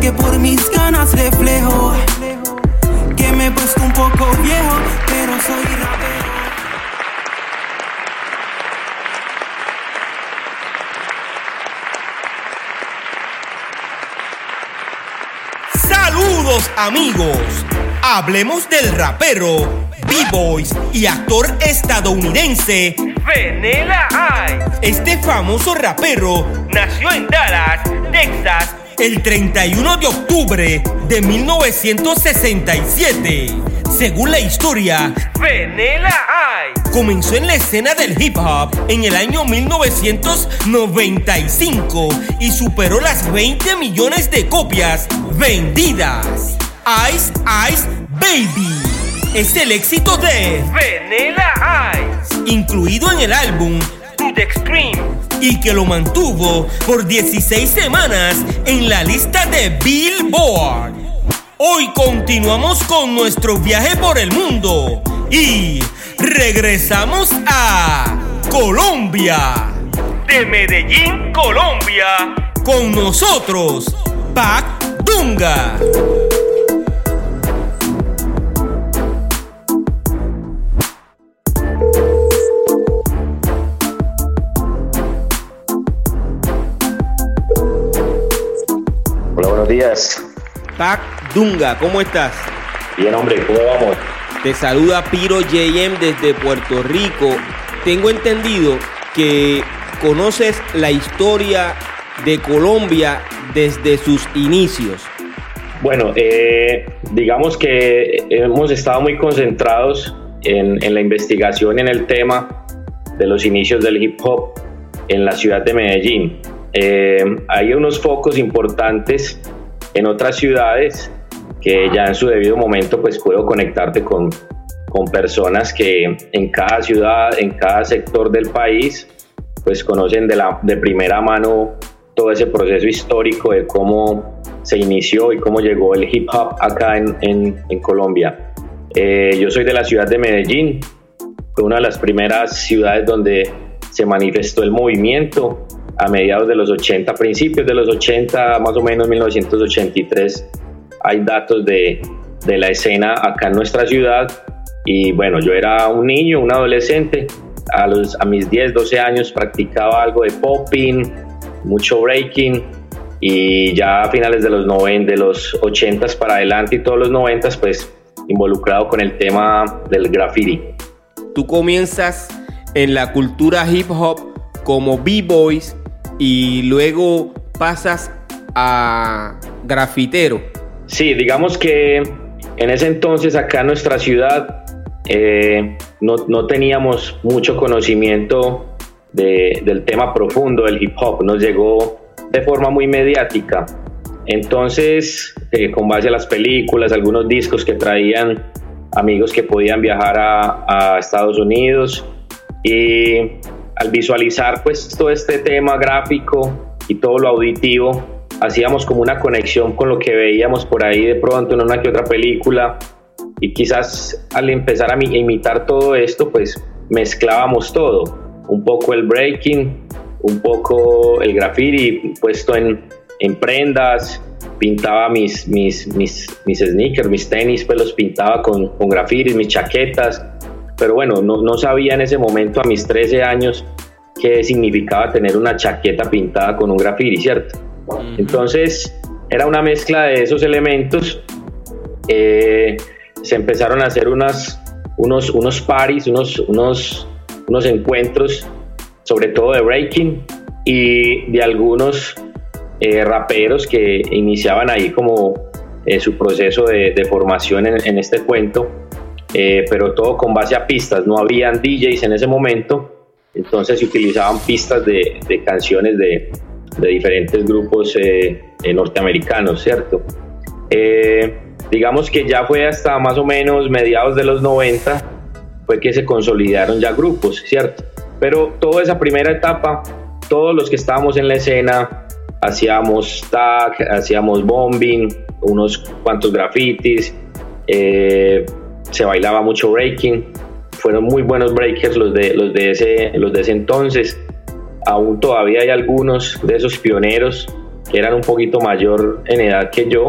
que por mis ganas reflejo que me he puesto un poco viejo, pero soy rapero. Saludos amigos, hablemos del rapero, B-Boys y actor estadounidense Vanilla Ice. Este famoso rapero nació en Dallas, Texas, el 31 de octubre de 1967. Según la historia, Vanilla Ice comenzó en la escena del hip hop en el año 1995 y superó las 20 millones de copias vendidas. Ice Ice Baby es el éxito de Vanilla Ice, incluido en el álbum To The Extreme y que lo mantuvo por 16 semanas en la lista de Billboard. Hoy continuamos con nuestro viaje por el mundo y regresamos a Colombia. De Medellín, Colombia. Con nosotros, Pac Dunga. Días. Pac Dunga, ¿cómo estás? Bien, hombre, ¿cómo vamos? Te saluda Piro JM desde Puerto Rico. Tengo entendido que conoces la historia de Colombia desde sus inicios. Bueno, eh, digamos que hemos estado muy concentrados en, en la investigación en el tema de los inicios del hip hop en la ciudad de Medellín. Eh, hay unos focos importantes en otras ciudades que ya en su debido momento pues puedo conectarte con, con personas que en cada ciudad, en cada sector del país pues conocen de, la, de primera mano todo ese proceso histórico de cómo se inició y cómo llegó el hip hop acá en, en, en Colombia. Eh, yo soy de la ciudad de Medellín, fue una de las primeras ciudades donde se manifestó el movimiento a mediados de los 80, principios de los 80, más o menos 1983, hay datos de, de la escena acá en nuestra ciudad. Y bueno, yo era un niño, un adolescente, a, los, a mis 10, 12 años practicaba algo de popping, mucho breaking. Y ya a finales de los 90, de los 80 para adelante y todos los 90 pues involucrado con el tema del graffiti. Tú comienzas en la cultura hip hop como B-Boys y luego pasas a grafitero. Sí, digamos que en ese entonces acá en nuestra ciudad eh, no, no, teníamos mucho conocimiento de, del tema profundo del hip hop, nos llegó de forma muy mediática. Entonces, eh, con base a las películas, algunos discos que traían amigos que podían viajar a, a Estados Unidos y al visualizar pues todo este tema gráfico y todo lo auditivo, hacíamos como una conexión con lo que veíamos por ahí de pronto en una que otra película. Y quizás al empezar a imitar todo esto pues mezclábamos todo, un poco el breaking, un poco el graffiti puesto en, en prendas, pintaba mis, mis, mis, mis sneakers, mis tenis, pues los pintaba con, con graffiti, mis chaquetas, pero bueno, no, no, sabía en ese momento a mis 13 años qué significaba tener una chaqueta pintada con un graffiti, ¿cierto? Entonces era una mezcla de esos elementos. Eh, se empezaron a hacer unas, unos, unos paris, unos, unos, unos encuentros, sobre todo de breaking y de algunos eh, raperos que iniciaban ahí como eh, su proceso de, de formación en, en, este cuento, eh, pero todo con base a pistas, no habían DJs en ese momento, entonces se utilizaban pistas de, de canciones de, de diferentes grupos eh, eh, norteamericanos, ¿cierto? digamos que ya fue hasta más o menos mediados de los 90 fue que se consolidaron ya grupos, ¿cierto? Pero toda esa primera etapa, todos los que estábamos en la escena, hacíamos tag, hacíamos bombing, unos cuantos grafitis, se bailaba mucho breaking, fueron muy buenos breakers los de, los de, ese, los de ese entonces. Aún todavía hay algunos de esos pioneros que eran un poquito mayor en edad que yo,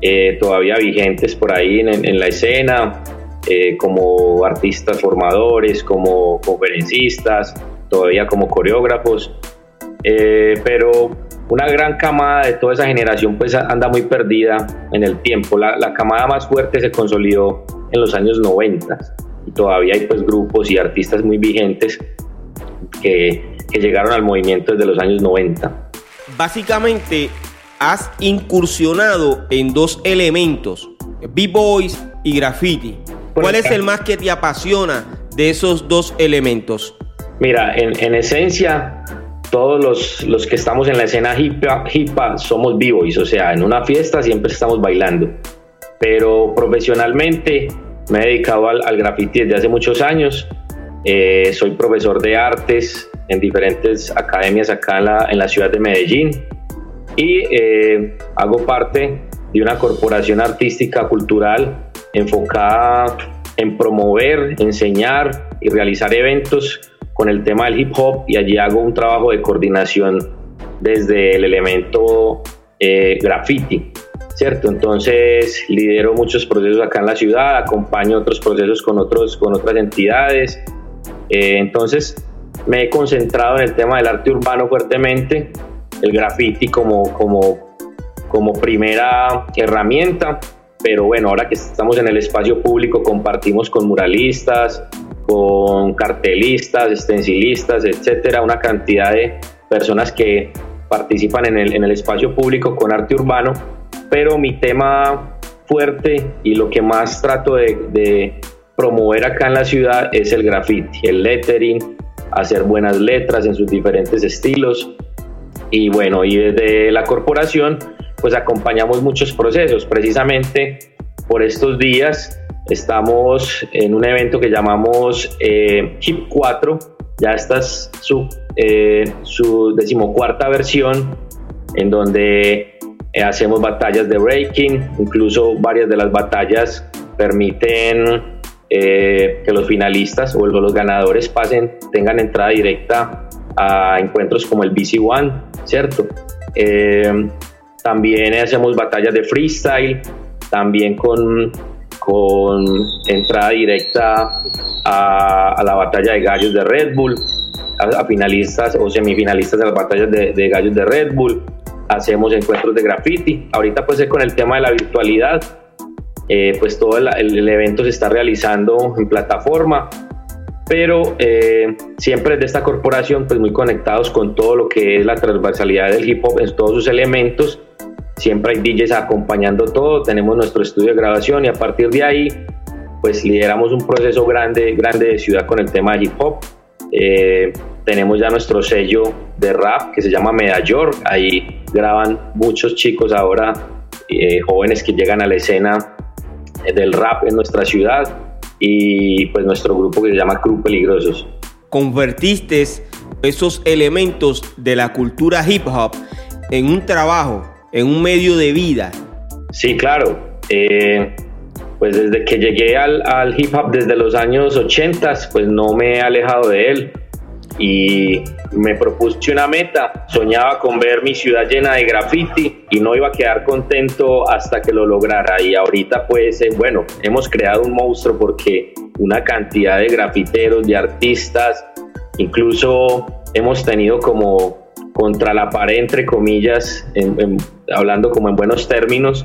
eh, todavía vigentes por ahí en, la escena, eh, como artistas formadores, como conferencistas, todavía como coreógrafos. Eh, pero una gran camada de toda esa generación pues anda muy perdida en el tiempo. La, la camada más fuerte se consolidó en los años 90 y todavía hay pues grupos y artistas muy vigentes que, que llegaron al movimiento desde los años 90. Básicamente has incursionado en dos elementos, B-Boys y graffiti. ¿Cuál es el más que te apasiona de esos dos elementos? Mira, en, en esencia, todos los, los, que estamos en la escena hip hop, somos B-Boys, o sea, en una fiesta siempre estamos bailando. Pero profesionalmente me he dedicado al, al graffiti desde hace muchos años. Eh, soy profesor de artes en diferentes academias acá en la, en la ciudad de Medellín y eh, hago parte de una corporación artística cultural enfocada en promover, enseñar y realizar eventos con el tema del hip hop y allí hago un trabajo de coordinación desde el elemento eh, graffiti. ¿cierto? Entonces lidero muchos procesos acá en la ciudad, acompaño otros procesos con, otros, con otras entidades. Eh, entonces me he concentrado en el tema del arte urbano fuertemente, el graffiti como, como, como primera herramienta, pero bueno, ahora que estamos en el espacio público compartimos con muralistas, con cartelistas, estencilistas, etcétera, una cantidad de personas que participan en el, espacio público con arte urbano pero mi tema fuerte y lo que más trato de, promover acá en la ciudad es el graffiti, el lettering, hacer buenas letras en sus diferentes estilos. Y bueno, y desde la corporación pues acompañamos muchos procesos. Precisamente por estos días estamos en un evento que llamamos eh, Hip 4, ya esta es su, eh, su decimocuarta versión, en donde eh, hacemos batallas de breaking, incluso varias de las batallas permiten eh, que los finalistas o los ganadores pasen, tengan entrada directa a encuentros como el BC One, ¿cierto? Eh, también hacemos batallas de freestyle, también con, con entrada directa a, la batalla de gallos de Red Bull, a, finalistas o semifinalistas de las batallas de, de gallos de Red Bull hacemos encuentros de graffiti. Ahorita pues con el tema de la virtualidad, eh, pues todo el, evento se está realizando en plataforma, pero eh, siempre de esta corporación pues muy conectados con todo lo que es la transversalidad del hip hop en todos sus elementos. Siempre hay DJs acompañando todo, tenemos nuestro estudio de grabación y a partir de ahí pues lideramos un proceso grande, grande de ciudad con el tema de hip hop. Eh, tenemos ya nuestro sello de rap que se llama Medayor. Ahí graban muchos chicos ahora, eh, jóvenes que llegan a la escena del rap en nuestra ciudad y pues nuestro grupo que se llama Crew Peligrosos. Convertiste esos elementos de la cultura hip hop en un trabajo, en un medio de vida. Sí, claro. Eh, pues desde que llegué al, hip hop desde los años 80, pues no me he alejado de él y me propuse una meta, soñaba con ver mi ciudad llena de graffiti y no iba a quedar contento hasta que lo lograra y ahorita pues eh, bueno, hemos creado un monstruo porque una cantidad de grafiteros, de artistas, incluso hemos tenido como contra la pared entre comillas, hablando como en buenos términos,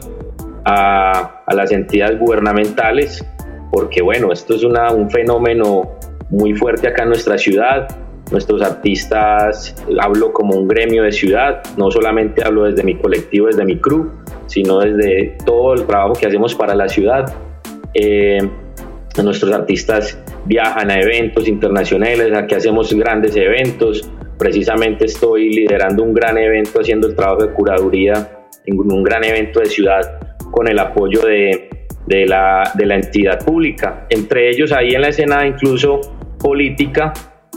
a, a, las entidades gubernamentales, porque bueno, esto es una, un fenómeno muy fuerte acá en nuestra ciudad nuestros artistas, hablo como un gremio de ciudad, no solamente hablo desde mi colectivo, desde mi crew, sino desde todo el trabajo que hacemos para la ciudad. Eh, nuestros artistas viajan a eventos internacionales, aquí hacemos grandes eventos, precisamente estoy liderando un gran evento, haciendo el trabajo de curaduría en un gran evento de ciudad con el apoyo de, de, la, de la entidad pública. Entre ellos ahí en la escena incluso política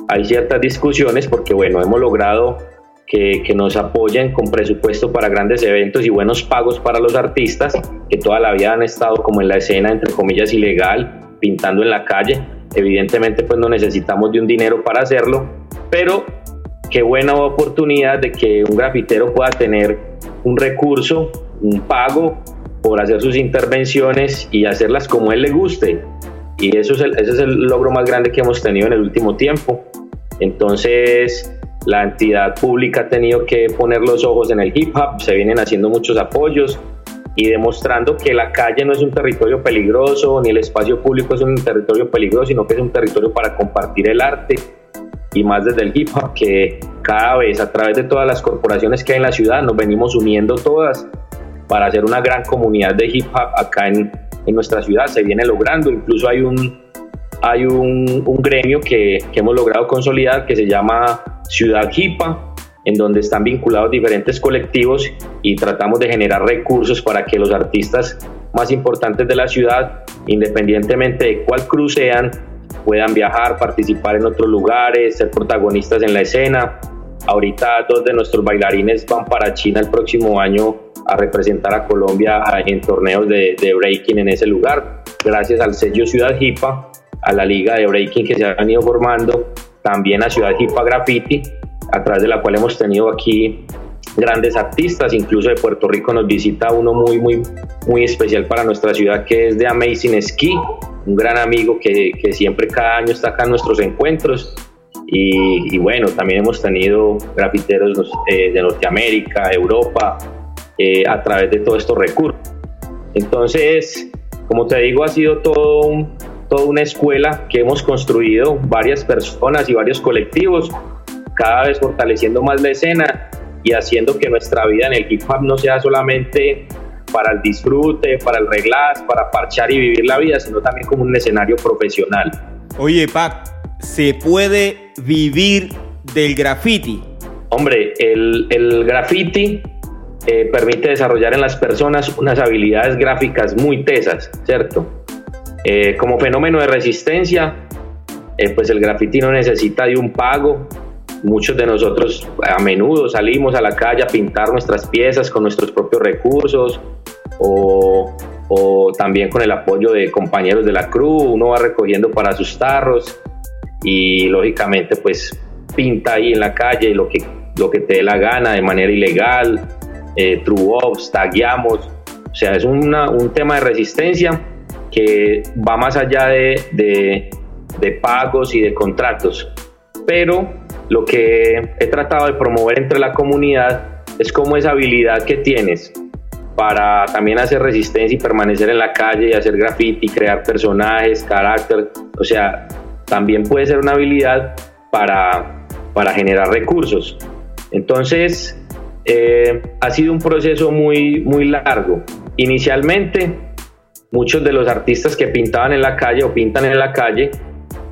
hay ciertas discusiones porque bueno, hemos logrado que, que, nos apoyen con presupuesto para grandes eventos y buenos pagos para los artistas que toda la vida han estado como en la escena, entre comillas, ilegal, pintando en la calle. Evidentemente pues no necesitamos de un dinero para hacerlo, pero qué buena oportunidad de que un grafitero pueda tener un recurso, un pago por hacer sus intervenciones y hacerlas como él le guste. Y eso es ese es el logro más grande que hemos tenido en el último tiempo. Entonces, la entidad pública ha tenido que poner los ojos en el hip hop, se vienen haciendo muchos apoyos y demostrando que la calle no es un territorio peligroso, ni el espacio público es un territorio peligroso, sino que es un territorio para compartir el arte y más desde el hip hop, que cada vez a través de todas las corporaciones que hay en la ciudad nos venimos uniendo todas para hacer una gran comunidad de hip hop acá en, en nuestra ciudad. Se viene logrando, incluso hay un, hay un, un gremio que, que, hemos logrado consolidar que se llama Ciudad Hipa, en donde están vinculados diferentes colectivos y tratamos de generar recursos para que los artistas más importantes de la ciudad, independientemente de cuál cruz sean, puedan viajar, participar en otros lugares, ser protagonistas en la escena. Ahorita dos de nuestros bailarines van para China el próximo año a representar a Colombia en torneos de, de breaking en ese lugar, gracias al sello Ciudad Hipa, a la liga de breaking que se han ido formando, también a Ciudad Hipa Graffiti, a través de la cual hemos tenido aquí grandes artistas, incluso de Puerto Rico nos visita uno muy, muy, muy especial para nuestra ciudad que es de Amazing Ski, un gran amigo que, que siempre cada año está acá en nuestros encuentros. Y, bueno, también hemos tenido grafiteros eh, de Norteamérica, Europa, eh, a través de todos estos recursos. Entonces, como te digo, ha sido todo un, toda una escuela que hemos construido varias personas y varios colectivos, cada vez fortaleciendo más la escena y haciendo que nuestra vida en el hip hop no sea solamente para el disfrute, para el reglas, para parchar y vivir la vida, sino también como un escenario profesional. Oye, Pac, ¿se puede vivir del graffiti? Hombre, el, el graffiti eh, permite desarrollar en las personas unas habilidades gráficas muy tesas, ¿cierto? Eh, como fenómeno de resistencia, eh, pues el graffiti no necesita de un pago. Muchos de nosotros a menudo salimos a la calle a pintar nuestras piezas con nuestros propios recursos o, o también con el apoyo de compañeros de la cruz. Uno va recogiendo para sus tarros y lógicamente pues pinta ahí en la calle lo que, lo que te dé la gana de manera ilegal, eh, true ups, tagueamos. O sea, es una, un tema de resistencia que va más allá de, de, de, pagos y de contratos. Pero lo que he tratado de promover entre la comunidad es como esa habilidad que tienes para también hacer resistencia y permanecer en la calle y hacer graffiti, crear personajes, carácter. O sea, también puede ser una habilidad para, para generar recursos. Entonces, eh, ha sido un proceso muy, muy largo. Inicialmente, muchos de los artistas que pintaban en la calle o pintan en la calle,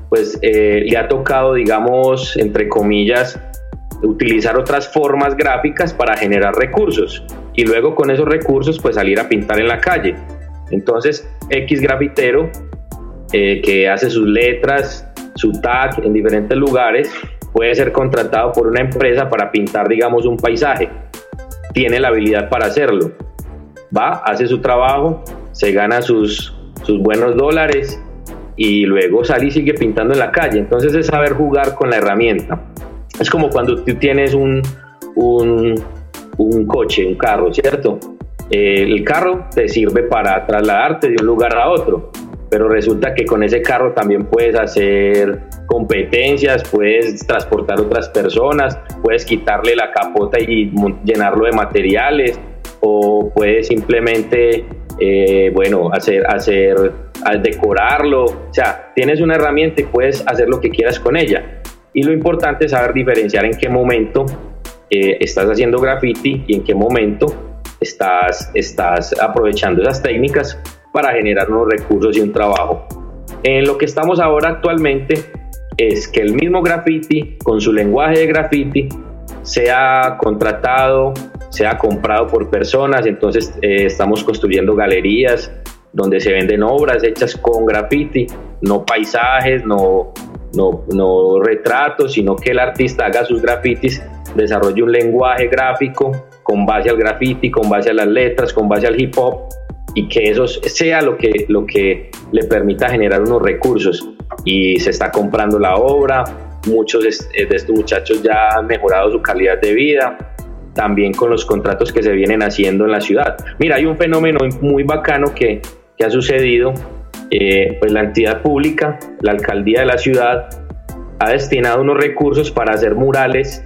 pues eh, le ha tocado, digamos, entre comillas, utilizar otras formas gráficas para generar recursos y luego con esos recursos pues salir a pintar en la calle. Entonces X grafitero eh, que hace sus letras, su tag en diferentes lugares, puede ser contratado por una empresa para pintar digamos un paisaje. Tiene la habilidad para hacerlo. Va, hace su trabajo, se gana sus, sus buenos dólares y luego sale y sigue pintando en la calle. Entonces es saber jugar con la herramienta. Es como cuando tú tienes un, un, un coche, un carro, ¿cierto? Eh, el carro te sirve para trasladarte de un lugar a otro, pero resulta que con ese carro también puedes hacer competencias, puedes transportar otras personas, puedes quitarle la capota y llenarlo de materiales, o puedes simplemente eh, bueno, hacer, hacer, decorarlo. O sea, tienes una herramienta y puedes hacer lo que quieras con ella. Y lo importante es saber diferenciar en qué momento eh, estás haciendo graffiti y en qué momento estás, estás aprovechando esas técnicas para generar unos recursos y un trabajo. En lo que estamos ahora actualmente es que el mismo graffiti, con su lenguaje de graffiti, sea contratado, sea comprado por personas. Entonces eh, estamos construyendo galerías donde se venden obras hechas con graffiti, no paisajes, no, no, no retratos, sino que el artista haga sus grafitis, desarrolle un lenguaje gráfico con base al graffiti, con base a las letras, con base al hip hop y que eso sea lo que, lo que le permita generar unos recursos. Y se está comprando la obra, muchos de estos muchachos ya han mejorado su calidad de vida, también con los contratos que se vienen haciendo en la ciudad. Mira, hay un fenómeno muy bacano que, que ha sucedido, eh, pues la entidad pública, la alcaldía de la ciudad, ha destinado unos recursos para hacer murales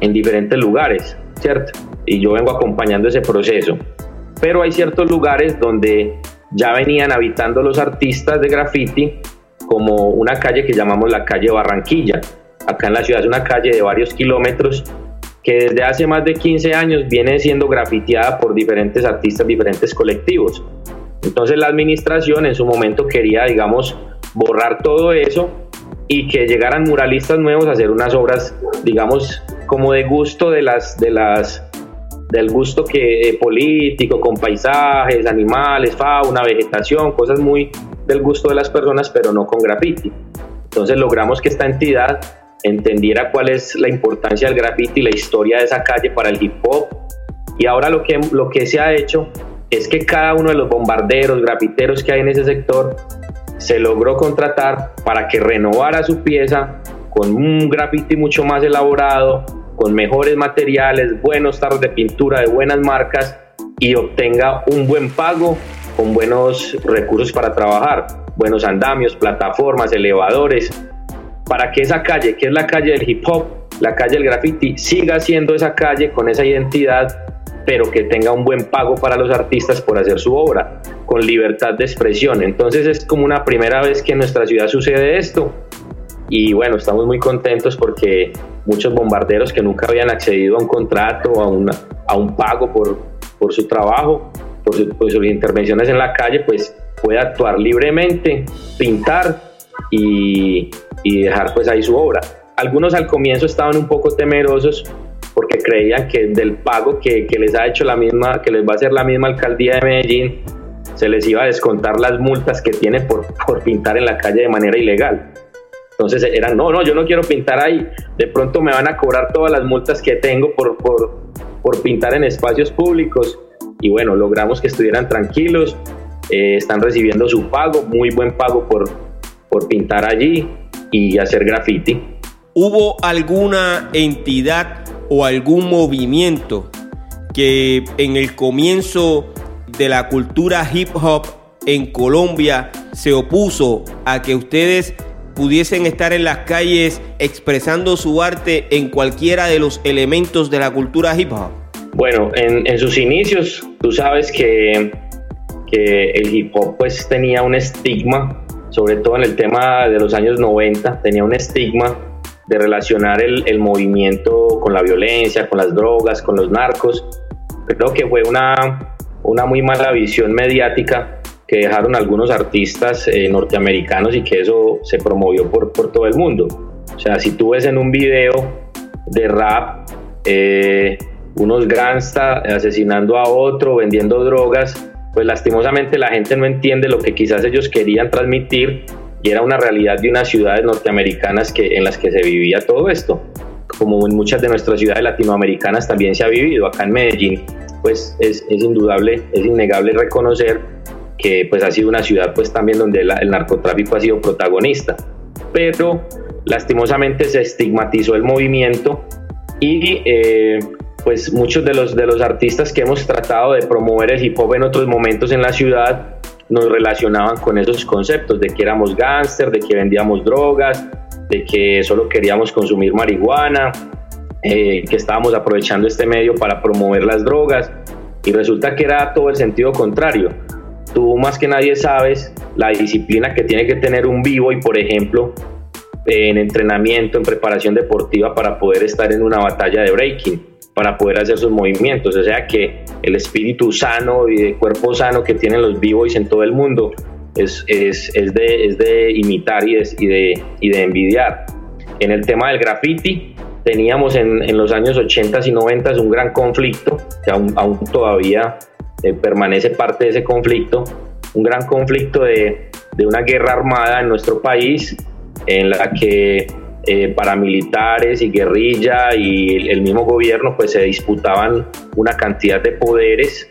en diferentes lugares, ¿cierto? Y yo vengo acompañando ese proceso. Pero hay ciertos lugares donde ya venían habitando los artistas de graffiti, como una calle que llamamos la calle Barranquilla. Acá en la ciudad es una calle de varios kilómetros que desde hace más de 15 años viene siendo grafiteada por diferentes artistas, diferentes colectivos. Entonces la administración en su momento quería, digamos, borrar todo eso y que llegaran muralistas nuevos a hacer unas obras, digamos, como de gusto de las, de las, del gusto que eh, político, con paisajes, animales, fauna, vegetación, cosas muy del gusto de las personas, pero no con graffiti. Entonces logramos que esta entidad entendiera cuál es la importancia del graffiti la historia de esa calle para el hip hop. Y ahora lo que, lo que se ha hecho es que cada uno de los bombarderos, grafiteros que hay en ese sector, se logró contratar para que renovara su pieza con un graffiti mucho más elaborado, con mejores materiales, buenos tarros de pintura de buenas marcas y obtenga un buen pago con buenos recursos para trabajar, buenos andamios, plataformas, elevadores, para que esa calle, que es la calle del hip hop, la calle del graffiti, siga siendo esa calle con esa identidad, pero que tenga un buen pago para los artistas por hacer su obra, con libertad de expresión. Entonces es como una primera vez que en nuestra ciudad sucede esto. Y bueno, estamos muy contentos porque muchos bombarderos que nunca habían accedido a un contrato, a, una, a un pago por, por su trabajo, por, sus intervenciones en la calle, pues puede actuar libremente, pintar y, y dejar pues ahí su obra. Algunos al comienzo estaban un poco temerosos creían que del pago que, que, les ha hecho la misma, que les va a hacer la misma alcaldía de Medellín, se les iba a descontar las multas que tiene por, por pintar en la calle de manera ilegal. Entonces eran, no, no, yo no quiero pintar ahí. De pronto me van a cobrar todas las multas que tengo por, por, por pintar en espacios públicos y bueno, logramos que estuvieran tranquilos, eh, están recibiendo su pago, muy buen pago por, por pintar allí y hacer graffiti. ¿Hubo alguna entidad o algún movimiento que en el comienzo de la cultura hip hop en Colombia se opuso a que ustedes pudiesen estar en las calles expresando su arte en cualquiera de los elementos de la cultura hip hop? Bueno, en, sus inicios, tú sabes que, que, el hip hop pues tenía un estigma, sobre todo en el tema de los años 90, tenía un estigma de relacionar el, el movimiento con la violencia, con las drogas, con los narcos. Creo que fue una, una muy mala visión mediática que dejaron algunos artistas eh, norteamericanos y que eso se promovió por, por todo el mundo. O sea, si tú ves en un video de rap, eh, unos gangsta asesinando a otro, vendiendo drogas, pues lastimosamente la gente no entiende lo que quizás ellos querían transmitir y era una realidad de unas ciudades norteamericanas que, en las que se vivía todo esto, como en muchas de nuestras ciudades latinoamericanas también se ha vivido, acá en Medellín, pues es, indudable, es innegable reconocer que pues ha sido una ciudad pues también donde el narcotráfico ha sido protagonista, pero lastimosamente se estigmatizó el movimiento y eh, pues muchos de los, de los artistas que hemos tratado de promover el hip hop en otros momentos en la ciudad nos relacionaban con esos conceptos de que éramos gángster, de que vendíamos drogas, de que solo queríamos consumir marihuana, eh, que estábamos aprovechando este medio para promover las drogas y resulta que era todo el sentido contrario. Tú más que nadie sabes la disciplina que tiene que tener un vivo y por ejemplo en entrenamiento, en preparación deportiva para poder estar en una batalla de breaking para poder hacer sus movimientos. O sea que el espíritu sano y el cuerpo sano que tienen los b-boys en todo el mundo es, es, es, de, de, imitar y, de, y de, envidiar. En el tema del graffiti, teníamos en, en los años 80 y 90 un gran conflicto, que aún, aún todavía eh, permanece parte de ese conflicto, un gran conflicto de, de, una guerra armada en nuestro país, en la que eh, paramilitares y guerrilla y el, mismo gobierno pues se disputaban una cantidad de poderes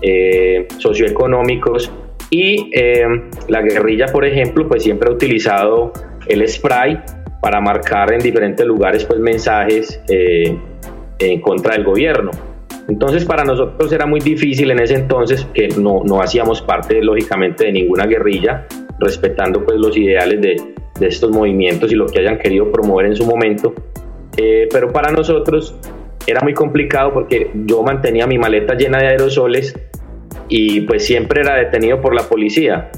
eh, socioeconómicos y eh, la guerrilla, por ejemplo, pues siempre ha utilizado el spray para marcar en diferentes lugares pues mensajes en contra del gobierno. Entonces para nosotros era muy difícil en ese entonces que no, no hacíamos parte lógicamente de ninguna guerrilla, respetando pues los ideales de, de estos movimientos y lo que hayan querido promover en su momento. Eh, pero para nosotros era muy complicado porque yo mantenía mi maleta llena de aerosoles y pues siempre era detenido por la policía.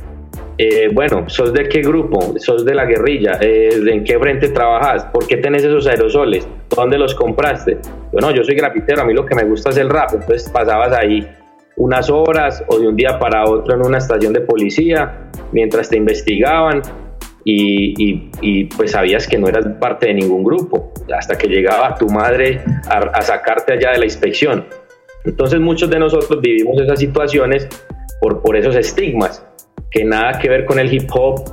Eh, bueno, ¿sos de qué grupo? ¿Sos de la guerrilla? Eh, ¿En qué frente trabajas? ¿Por qué tenés esos aerosoles? ¿Dónde los compraste? Bueno, yo soy grafitero, a mí lo que me gusta es el rap, entonces pasabas ahí unas horas o de un día para otro en una estación de policía mientras te investigaban y, y, pues sabías que no eras parte de ningún grupo hasta que llegaba tu madre a, sacarte allá de la inspección. Entonces muchos de nosotros vivimos esas situaciones por, por esos estigmas, que nada que ver con el hip hop.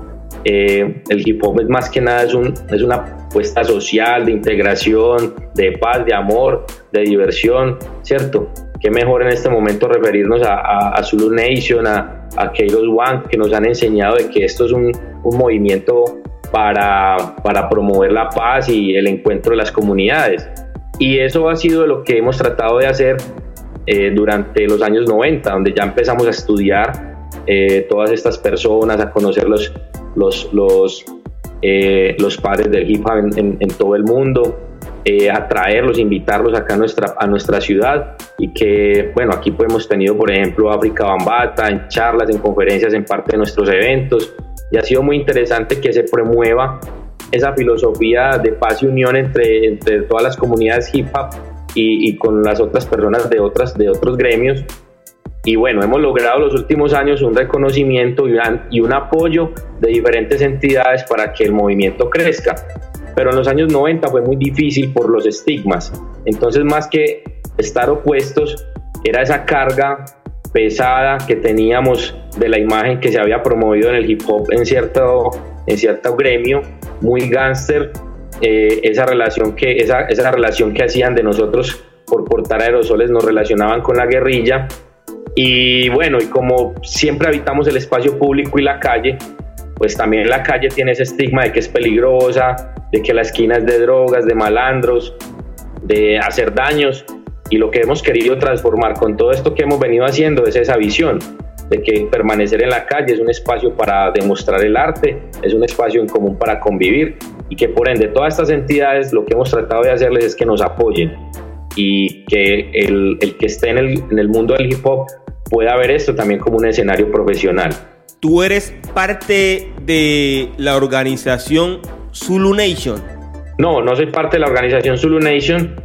Eh, el hip hop es más que nada es, un, es una apuesta social, de integración, de paz, de amor, de diversión, ¿cierto? Qué mejor en este momento referirnos a, a, Zulu Nation, a, a Kairos One, que nos han enseñado de que esto es un, un movimiento para, para promover la paz y el encuentro de las comunidades. Y eso ha sido lo que hemos tratado de hacer eh, durante los años 90, donde ya empezamos a estudiar eh, todas estas personas, a conocer los, los, los, eh, los padres del hip hop en, todo el mundo, a traerlos, invitarlos acá a nuestra, a nuestra ciudad y que, bueno, aquí pues hemos tenido, por ejemplo, África Bambata, en charlas, en conferencias, en parte de nuestros eventos y ha sido muy interesante que se promueva esa filosofía de paz y unión entre, entre todas las comunidades hip hop y, con las otras personas de, otras, de otros gremios. Y bueno, hemos logrado los últimos años un reconocimiento y y un apoyo de diferentes entidades para que el movimiento crezca. Pero en los años 90 fue muy difícil por los estigmas. Entonces, más que estar opuestos, era esa carga pesada que teníamos de la imagen que se había promovido en el hip hop en cierto, en cierto gremio, muy gángster, eh, esa, relación que, esa, esa relación que hacían de nosotros por portar aerosoles nos relacionaban con la guerrilla. Y bueno, y como siempre habitamos el espacio público y la calle, pues también la calle tiene ese estigma de que es peligrosa, de que la esquina es de drogas, de malandros, de hacer daños. Y lo que hemos querido transformar con todo esto que hemos venido haciendo es esa visión de que permanecer en la calle es un espacio para demostrar el arte, es un espacio en común para convivir y que por ende todas estas entidades lo que hemos tratado de hacerles es que nos apoyen y que el, el que esté en el, en el mundo del hip hop pueda ver esto también como un escenario profesional. Tú eres parte de la organización Zulu Nation. No, no soy parte de la organización Zulu Nation,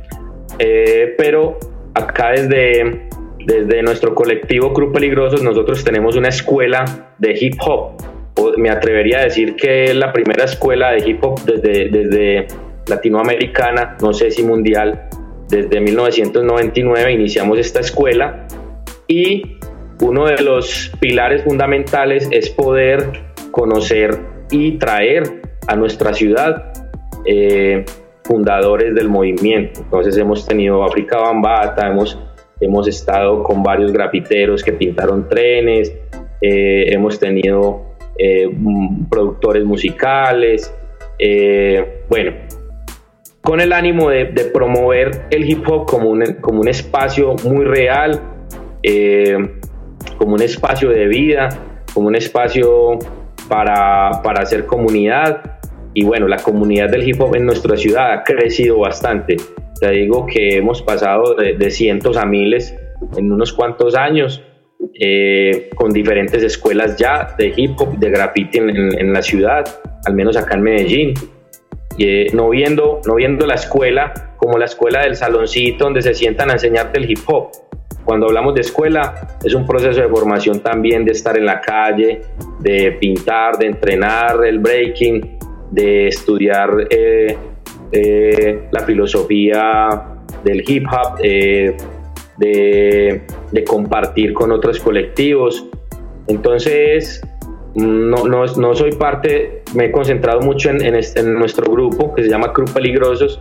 eh, pero acá desde desde nuestro colectivo Club Peligrosos nosotros tenemos una escuela de hip hop. Me atrevería a decir que es la primera escuela de hip hop desde, desde latinoamericana, no sé si mundial. Desde 1999 iniciamos esta escuela y uno de los pilares fundamentales es poder conocer y traer a nuestra ciudad eh, fundadores del movimiento. Entonces hemos tenido África Bambata, hemos hemos estado con varios grafiteros que pintaron trenes, eh, hemos tenido eh, productores musicales, eh, bueno, con el ánimo de, promover el hip hop como un, como un espacio muy real, como un espacio de vida, como un espacio para, para hacer comunidad. Y bueno, la comunidad del hip hop en nuestra ciudad ha crecido bastante. Te digo que hemos pasado de, cientos a miles en unos cuantos años, eh, con diferentes escuelas ya de hip hop, de graffiti en, la ciudad, al menos acá en Medellín. Eh, no, viendo, no viendo la escuela como la escuela del saloncito donde se sientan a enseñarte el hip hop, cuando hablamos de escuela, es un proceso de formación también de estar en la calle, de pintar, de entrenar el breaking, de estudiar eh, eh, la filosofía del hip hop, de, compartir con otros colectivos. Entonces, no, no, soy parte, me he concentrado mucho en, en, nuestro grupo que se llama Club Peligrosos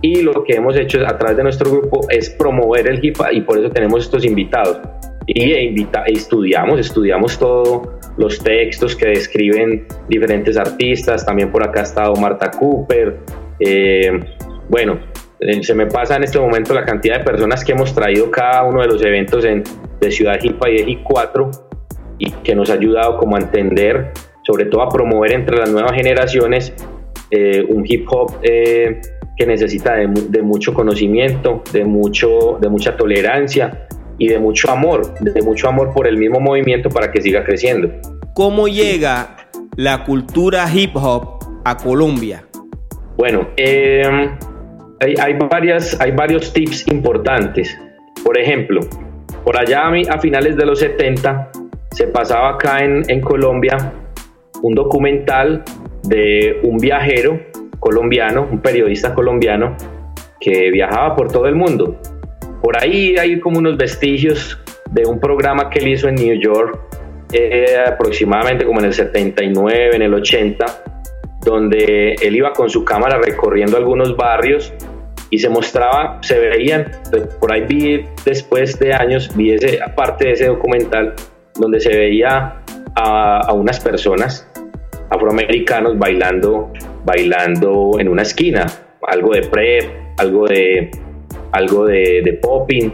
y lo que hemos hecho a través de nuestro grupo es promover el hip y por eso tenemos estos invitados. Y e invita, estudiamos, estudiamos todos los textos que describen diferentes artistas, también por acá ha estado Marta Cooper, eh, bueno, eh, se me pasa en este momento la cantidad de personas que hemos traído cada uno de los eventos en, de Ciudad Hip y de 4 y que nos ha ayudado como a entender, sobre todo a promover entre las nuevas generaciones eh, un hip hop que necesita de, mucho conocimiento, de, mucho, de mucha tolerancia y de mucho amor, de mucho amor por el mismo movimiento para que siga creciendo. ¿Cómo llega la cultura hip hop a Colombia? Bueno, em, hay, varias, hay varios tips importantes. Por ejemplo, por allá a finales de los 70 se pasaba acá en, Colombia un documental de un viajero colombiano, un periodista colombiano que viajaba por todo el mundo. Por ahí hay como unos vestigios de un programa que él hizo en New York, eh, aproximadamente como en el 79, en el 80, donde él iba con su cámara recorriendo algunos barrios y se mostraba, se veían, por ahí vi después de años, vi ese, parte de ese documental donde se veía a, unas personas afroamericanos bailando, bailando en una esquina, algo de prep, algo de, algo de, popping.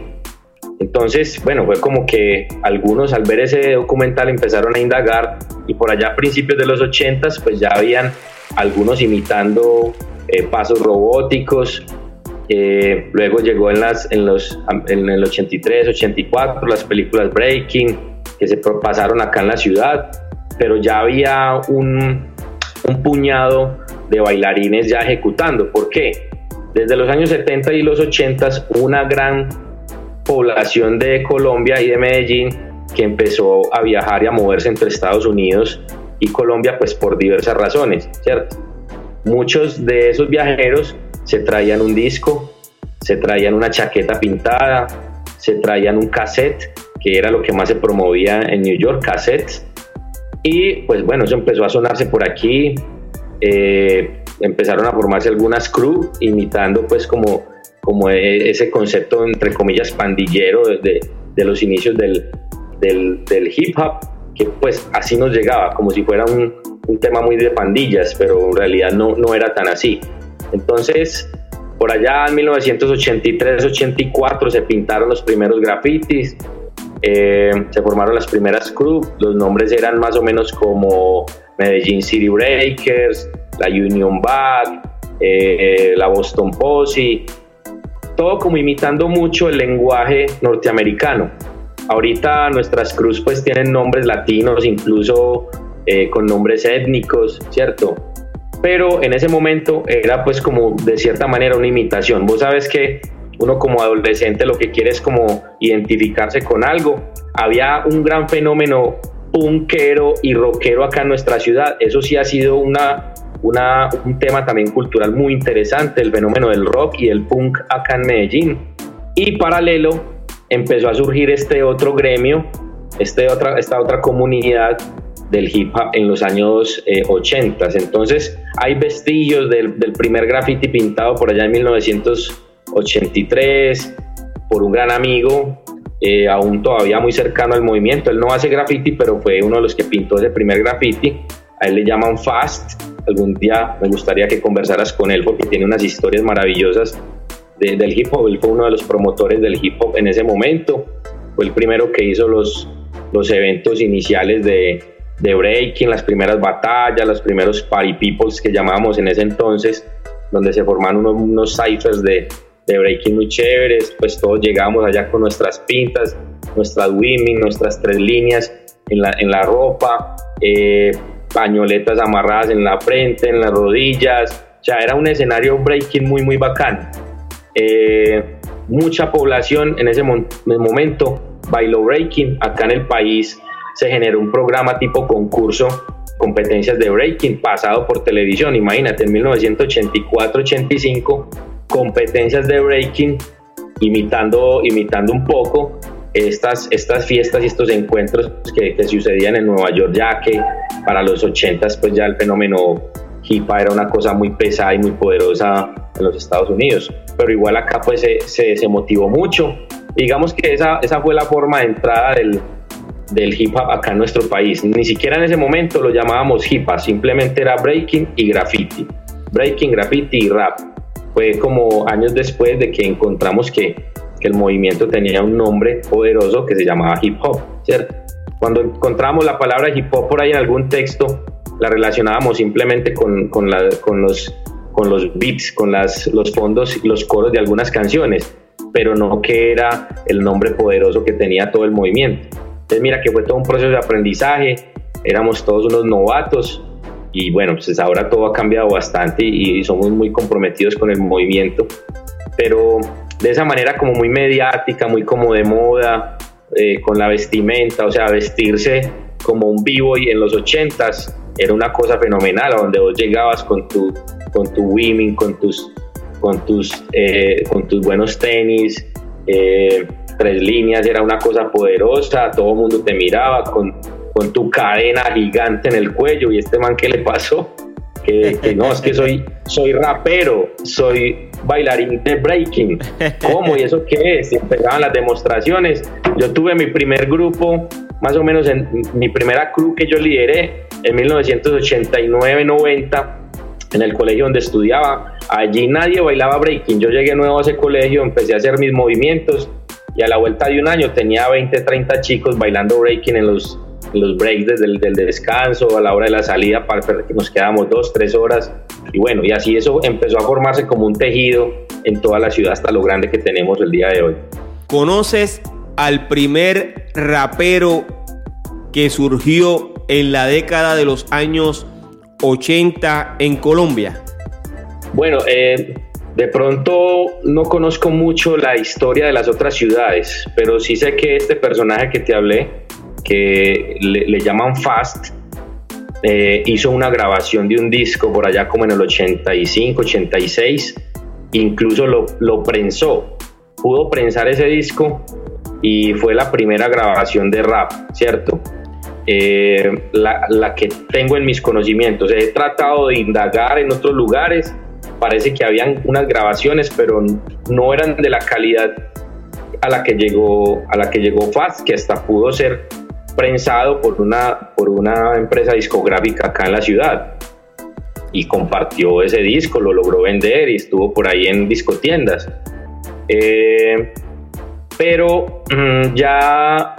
Entonces, bueno, fue como que algunos al ver ese documental empezaron a indagar y por allá a principios de los 80 pues ya habían algunos imitando eh, pasos robóticos. Luego llegó en, las, en, los, en el 83, 84 las películas Breaking, que se pasaron acá en la ciudad, pero ya había un, puñado de bailarines ya ejecutando. ¿Por qué? Desde los años 70 y los 80 una gran población de Colombia y de Medellín que empezó a viajar y a moverse entre Estados Unidos y Colombia pues por diversas razones, ¿cierto? Muchos de esos viajeros se traían un disco, se traían una chaqueta pintada, se traían un cassette, que era lo que más se promovía en New York, cassettes. Y pues bueno, eso empezó a sonarse por aquí, eh, empezaron a formarse algunas crew imitando pues como, como e, ese concepto entre comillas pandillero desde de los inicios del, del, del hip hop que pues así nos llegaba, como si fuera un, un tema muy de pandillas, pero en realidad no, no era tan así. Entonces, por allá en 1983-84 se pintaron los primeros grafitis, eh, se formaron las primeras crews, los nombres eran más o menos como Medellín City Breakers, la Union Bag, eh, la Boston Posse, todo como imitando mucho el lenguaje norteamericano. Ahorita nuestras cruz pues tienen nombres latinos, incluso eh, con nombres étnicos, ¿cierto? Pero en ese momento era pues como de cierta manera una imitación. Vos sabes que uno como adolescente lo que quiere es como identificarse con algo. Había un gran fenómeno punkero y rockero acá en nuestra ciudad. Eso sí ha sido una, una, un tema también cultural muy interesante, el fenómeno del rock y el punk acá en Medellín. Y paralelo empezó a surgir este otro gremio, este otra, esta otra comunidad del hip hop en los años 80. Eh, Entonces hay vestigios del, primer graffiti pintado por allá en 1983 por un gran amigo, eh, aún todavía muy cercano al movimiento. Él no hace graffiti, pero fue uno de los que pintó ese primer graffiti. A él le llaman Fast. Algún día me gustaría que conversaras con él porque tiene unas historias maravillosas del hip hop, él fue uno de los promotores del hip hop en ese momento, fue el primero que hizo los, los eventos iniciales de, de breaking, las primeras batallas, los primeros party peoples que llamábamos en ese entonces, donde se formaban unos, unos ciphers de, de breaking muy chéveres, pues todos llegábamos allá con nuestras pintas, nuestras women, nuestras tres líneas en la, en la ropa, eh, pañoletas amarradas en la frente, en las rodillas, o sea, era un escenario breaking muy, muy bacán. Eh, mucha población en ese momento bailó breaking. Acá en el país se generó un programa tipo concurso, competencias de breaking, pasado por televisión. Imagínate, en 1984-85, competencias de breaking, imitando, imitando un poco estas, estas fiestas y estos encuentros que, que sucedían en Nueva York, ya que para los 80 pues ya el fenómeno hip era una cosa muy pesada y muy poderosa en los Estados Unidos. Pero igual acá pues se, se, se motivó mucho. Digamos que esa, esa fue la forma de entrada del, del hip hop acá en nuestro país. Ni siquiera en ese momento lo llamábamos hip hop, simplemente era breaking y graffiti. Breaking, graffiti y rap. Fue como años después de que encontramos que, que el movimiento tenía un nombre poderoso que se llamaba hip hop, ¿cierto? Cuando encontramos la palabra hip hop por ahí en algún texto, la relacionábamos simplemente con, con, la, con los, con los beats, con las, los fondos los coros de algunas canciones, pero no que era el nombre poderoso que tenía todo el movimiento. Entonces mira que fue todo un proceso de aprendizaje, éramos todos unos novatos y bueno, pues ahora todo ha cambiado bastante y, somos muy comprometidos con el movimiento, pero de esa manera como muy mediática, muy como de moda, eh, con la vestimenta, o sea, vestirse como un vivo y en los ochentas era una cosa fenomenal, donde vos llegabas con tu, con tu women, con tus, con tus, eh, con tus buenos tenis, eh, tres líneas, era una cosa poderosa, todo el mundo te miraba con, con tu cadena gigante en el cuello y este man, ¿qué le pasó? Que, no, es que soy, soy rapero, soy bailarín de breaking. ¿Cómo? ¿Y eso qué es? Y empezaban las demostraciones. Yo tuve mi primer grupo, más o menos en mi primera crew que yo lideré en 1989-90 en el colegio donde estudiaba. Allí nadie bailaba breaking. Yo llegué nuevo a ese colegio, empecé a hacer mis movimientos y a la vuelta de un año tenía 20, 30 chicos bailando breaking en los, los breaks desde el del descanso, a la hora de la salida, para que nos quedábamos dos, tres horas. Y bueno, y así eso empezó a formarse como un tejido en toda la ciudad hasta lo grande que tenemos el día de hoy. ¿Conoces al primer rapero que surgió en la década de los años 80 en Colombia? Bueno, eh, de pronto no conozco mucho la historia de las otras ciudades, pero sí sé que este personaje que te hablé, que le, llaman Fast, eh, hizo una grabación de un disco por allá como en el 85, 86, incluso lo, lo prensó, pudo prensar ese disco y fue la primera grabación de rap, ¿cierto? Eh, la, la, que tengo en mis conocimientos. He tratado de indagar en otros lugares parece que habían unas grabaciones, pero no eran de la calidad a la que llegó, a la que llegó Fast, que hasta pudo ser prensado por una, por una empresa discográfica acá en la ciudad. Y compartió ese disco, lo logró vender y estuvo por ahí en discotiendas. Eh, pero mm, ya,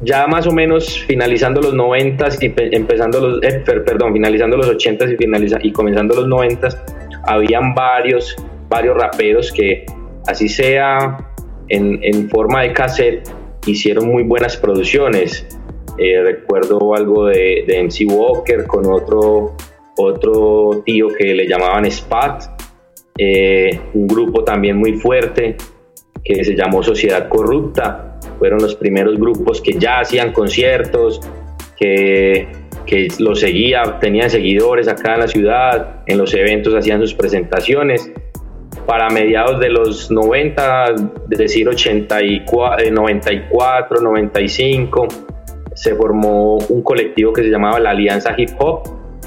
ya más o menos finalizando los 90 y empezando los, eh, perdón, finalizando los 80 y, finaliza, y comenzando los 90 habían varios, varios raperos que, así sea en, forma de cassette, hicieron muy buenas producciones. Eh, recuerdo algo de, de, MC Walker con otro, otro tío que le llamaban Spat, eh, un grupo también muy fuerte que se llamó Sociedad Corrupta. Fueron los primeros grupos que ya hacían conciertos, que que lo seguía, tenían seguidores acá en la ciudad, en los eventos hacían sus presentaciones. Para mediados de los 90, es decir 84, 94, 95, se formó un colectivo que se llamaba la Alianza Hip Hop,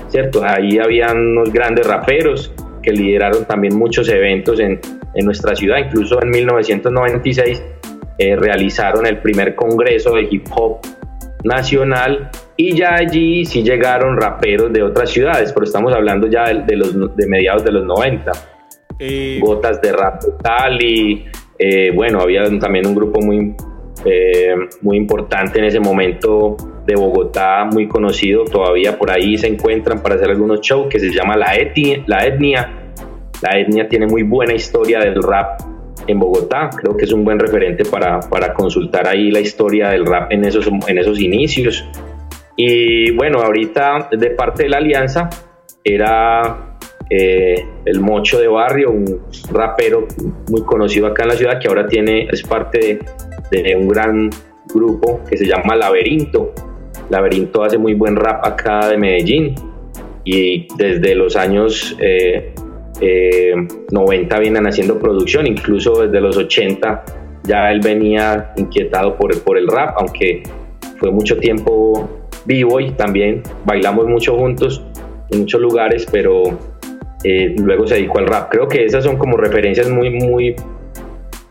¿cierto? Ahí habían unos grandes raperos que lideraron también muchos eventos en, en nuestra ciudad, incluso en 1996 eh, realizaron el primer congreso de hip hop nacional y ya allí sí llegaron raperos de otras ciudades, pero estamos hablando ya de, los, de mediados de los 90. Eh, Gotas de rap y eh, bueno, había también un grupo muy, eh, muy importante en ese momento de Bogotá, muy conocido, todavía por ahí se encuentran para hacer algunos shows que se llama La, Etnia. La Etnia. La Etnia tiene muy buena historia del rap en Bogotá. Creo que es un buen referente para, para consultar ahí la historia del rap en esos, en esos inicios. Y bueno, ahorita de parte de la alianza era eh, el Mocho de Barrio, un rapero muy conocido acá en la ciudad que ahora tiene, es parte de, un gran grupo que se llama Laberinto. Laberinto hace muy buen rap acá de Medellín y desde los años 90 eh, vienen haciendo producción, incluso desde los 80 ya él venía inquietado por el rap, aunque fue mucho tiempo vivo y también bailamos mucho juntos en muchos lugares, pero eh, luego se dedicó al rap. Creo que esas son como referencias muy, muy,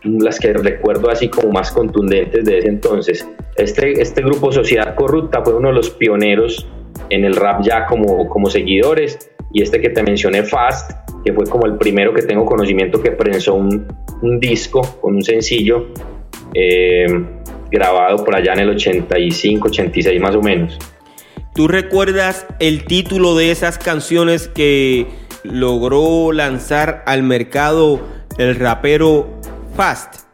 las que recuerdo así como más contundentes de ese entonces. Este, este grupo Sociedad Corrupta fue uno de los pioneros en el rap ya como, como seguidores y este que te mencioné Fast, que fue como el primero que tengo conocimiento que prensó un, un disco con un sencillo eh, grabado por allá en el 85, 86 más o menos. ¿Tú recuerdas el título de esas canciones que logró lanzar al mercado el rapero Fast?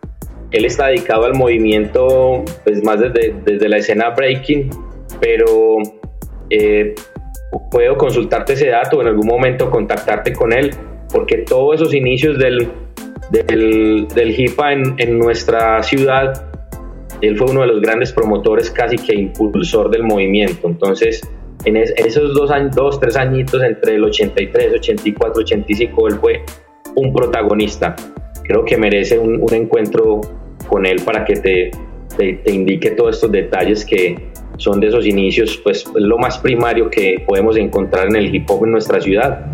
Él está dedicado al movimiento, pues más desde, desde la escena breaking, pero eh, puedo consultarte ese dato o en algún momento contactarte con él, porque todos esos inicios del, del, del HIPA en, en, nuestra ciudad, él fue uno de los grandes promotores casi que impulsor del movimiento. Entonces, en esos dos, años, dos, tres añitos entre el 83, 84, 85, él fue un protagonista. Creo que merece un, un encuentro con él para que te, te, te, indique todos estos detalles que son de esos inicios, pues lo más primario que podemos encontrar en el hip hop en nuestra ciudad.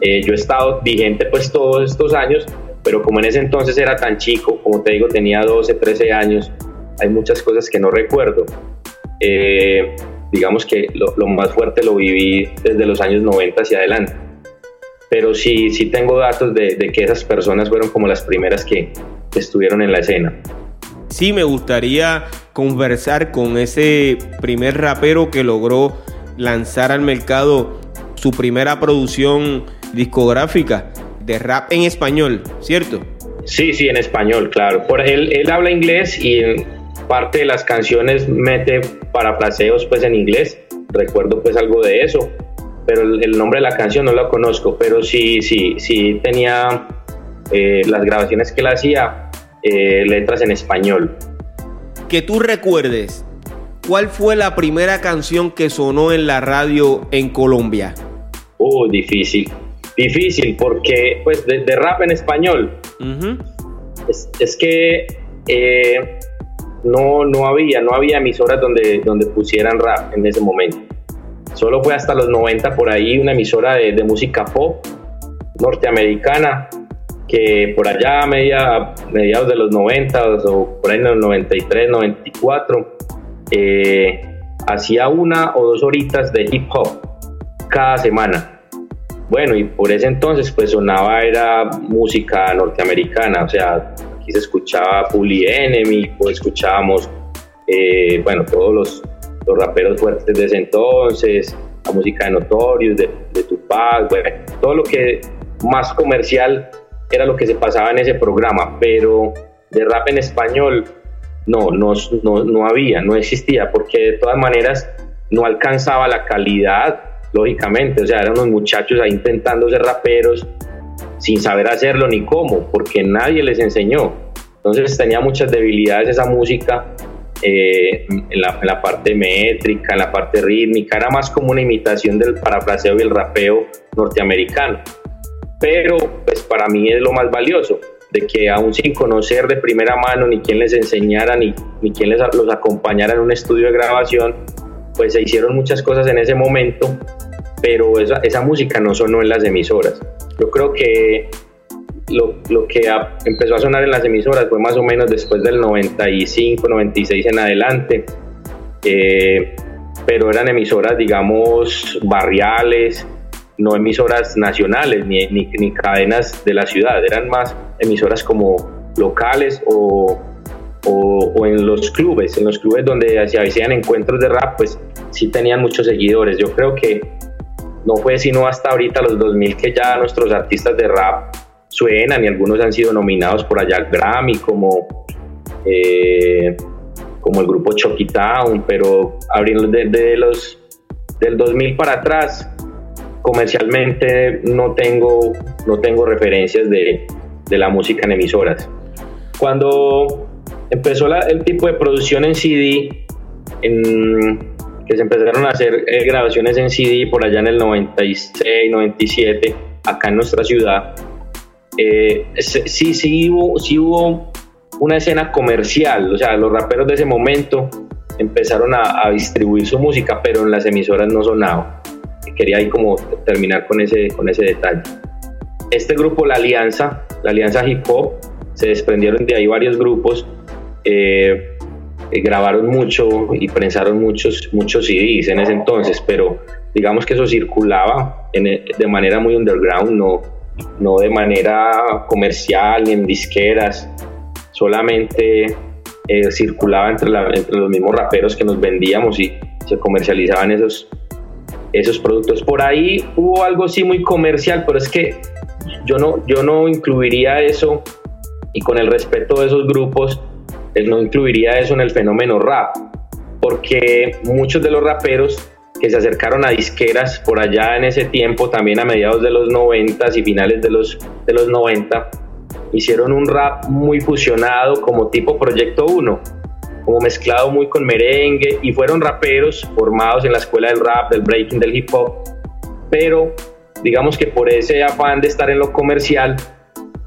Eh, yo he estado vigente pues todos estos años, pero como en ese entonces era tan chico, como te digo, tenía 12, 13 años, hay muchas cosas que no recuerdo. Eh, digamos que lo, más fuerte lo viví desde los años 90 hacia adelante. Pero sí, sí tengo datos de, que esas personas fueron como las primeras que, estuvieron en la escena. Sí, me gustaría conversar con ese primer rapero que logró lanzar al mercado su primera producción discográfica de rap en español, ¿cierto? Sí, sí, en español, claro. Por él, él habla inglés y parte de las canciones mete parafraseos pues en inglés, recuerdo pues algo de eso, pero el, nombre de la canción no lo conozco, pero sí, sí, sí tenía eh, las grabaciones que él hacía, eh, letras en español. Que tú recuerdes, ¿cuál fue la primera canción que sonó en la radio en Colombia? Oh, difícil, difícil, porque pues de, rap en español, es, que... Eh, no, no había, no había emisoras donde, donde pusieran rap en ese momento. Solo fue hasta los 90 por ahí una emisora de, música pop norteamericana que por allá media, mediados de los 90 o por ahí en los 93, 94 eh, hacía una o dos horitas de hip hop cada semana. Bueno, y por ese entonces pues sonaba era música norteamericana, o sea, se escuchaba Fully Enemy, pues escuchábamos, eh, bueno, todos los, los, raperos fuertes de ese entonces, la música de Notorious, de, de Tupac, bueno, todo lo que más comercial era lo que se pasaba en ese programa, pero de rap en español no, no, no, no había, no existía, porque de todas maneras no alcanzaba la calidad, lógicamente, o sea, eran unos muchachos ahí intentando ser raperos, sin saber hacerlo ni cómo, porque nadie les enseñó. Entonces tenía muchas debilidades esa música eh, en, la, parte métrica, en la parte rítmica, era más como una imitación del parafraseo y el rapeo norteamericano. Pero pues para mí es lo más valioso, de que aún sin conocer de primera mano ni quién les enseñara, ni, ni quién les, los acompañara en un estudio de grabación, pues se hicieron muchas cosas en ese momento, pero esa, esa música no sonó en las emisoras. Yo creo que lo, lo que empezó a sonar en las emisoras fue más o menos después del 95, 96 en adelante, eh, pero eran emisoras, digamos, barriales, no emisoras nacionales ni, ni, cadenas de la ciudad, eran más emisoras como locales o, o, o, en los clubes, en los clubes donde se hacían encuentros de rap, pues sí tenían muchos seguidores. Yo creo que no fue sino hasta ahorita los 2000 que ya nuestros artistas de rap suenan y algunos han sido nominados por allá al Grammy como, eh, como el grupo Chucky Town, pero desde los del 2000 para atrás comercialmente no tengo, no tengo referencias de, de la música en emisoras. Cuando empezó el tipo de producción en CD, en, que se empezaron a hacer eh, grabaciones en CD por allá en el 96, 97, acá en nuestra ciudad, eh, sí, sí, hubo, sí hubo una escena comercial, o sea, los raperos de ese momento empezaron a, distribuir su música, pero en las emisoras no sonaba. Quería ahí como terminar con ese, con ese detalle. Este grupo, la Alianza, la Alianza Hip Hop, se desprendieron de ahí varios grupos, eh, eh, grabaron mucho y prensaron muchos, muchos CDs en ese entonces, pero digamos que eso circulaba de manera muy underground, no, no de manera comercial ni en disqueras, solamente eh, circulaba entre, los mismos raperos que nos vendíamos y se comercializaban esos, esos productos. Por ahí hubo algo así muy comercial, pero es que yo no, yo no incluiría eso y con el respeto de esos grupos, no incluiría eso en el fenómeno rap, porque muchos de los raperos que se acercaron a disqueras por allá en ese tiempo, también a mediados de los 90 y finales de los, de los 90, hicieron un rap muy fusionado como tipo Proyecto 1, como mezclado muy con merengue y fueron raperos formados en la escuela del rap, del breaking, del hip hop, pero digamos que por ese afán de estar en lo comercial,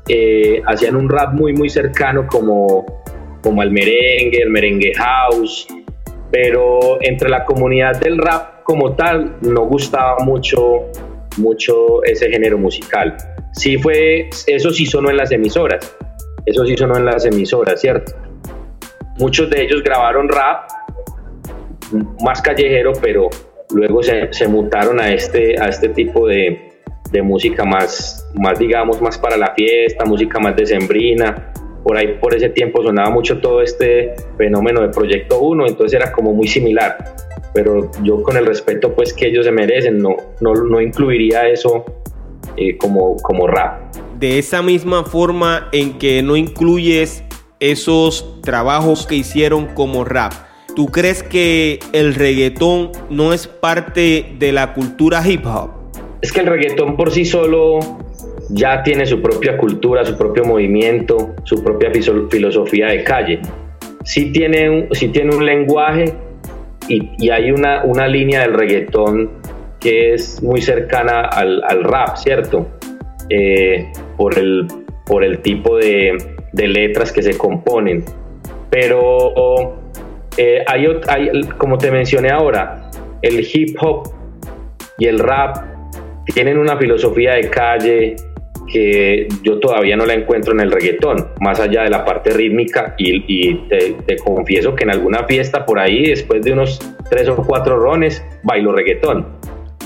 eh, hacían un rap muy muy cercano como, como al merengue, el merengue house, pero entre la comunidad del rap como tal no gustaba mucho, mucho ese género musical sí fue, eso sí sonó en las emisoras, eso sí sonó en las emisoras, ¿cierto? Muchos de ellos grabaron rap, más callejero, pero luego se, se mutaron a este, a este tipo de, de, música más, más, digamos, más para la fiesta, música más decembrina. Por ahí, por ese tiempo sonaba mucho todo este fenómeno de Proyecto 1, entonces era como muy similar. Pero yo con el respeto pues que ellos se merecen, no, no, no incluiría eso eh, como, como rap. De esa misma forma en que no incluyes esos trabajos que hicieron como rap, ¿tú crees que el reggaetón no es parte de la cultura hip hop? Es que el reggaetón por sí solo ya tiene su propia cultura, su propio movimiento, su propia filosofía de calle. Sí tiene un, tiene un lenguaje y, y hay una, una, línea del reggaetón que es muy cercana al, rap, ¿cierto? Eh, por, el, por el tipo de, letras que se componen. Pero eh, hay, hay, como te mencioné ahora, el hip hop y el rap tienen una filosofía de calle que yo todavía no la encuentro en el reggaetón, más allá de la parte rítmica y, te, te, confieso que en alguna fiesta por ahí, después de unos tres o cuatro rones, bailo reggaetón.